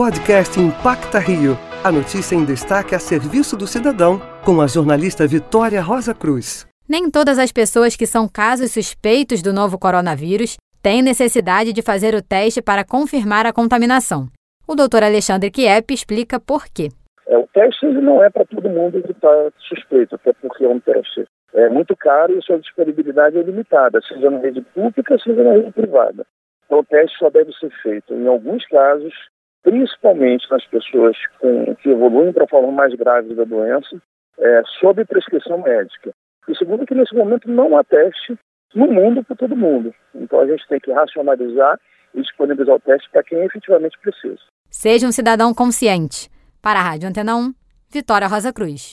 Podcast Impacta Rio. A notícia em destaque a serviço do cidadão, com a jornalista Vitória Rosa Cruz. Nem todas as pessoas que são casos suspeitos do novo coronavírus têm necessidade de fazer o teste para confirmar a contaminação. O doutor Alexandre Kiep explica por quê. É, o teste não é para todo mundo que está suspeito, até porque é um teste é muito caro e sua disponibilidade é limitada, seja na rede pública, seja na rede privada. Então, o teste só deve ser feito, em alguns casos, principalmente nas pessoas com, que evoluem para forma mais grave da doença, é, sob prescrição médica. E segundo, que nesse momento não há teste no mundo para todo mundo. Então a gente tem que racionalizar e disponibilizar o teste para quem efetivamente precisa. Seja um cidadão consciente. Para a Rádio Antena 1, Vitória Rosa Cruz.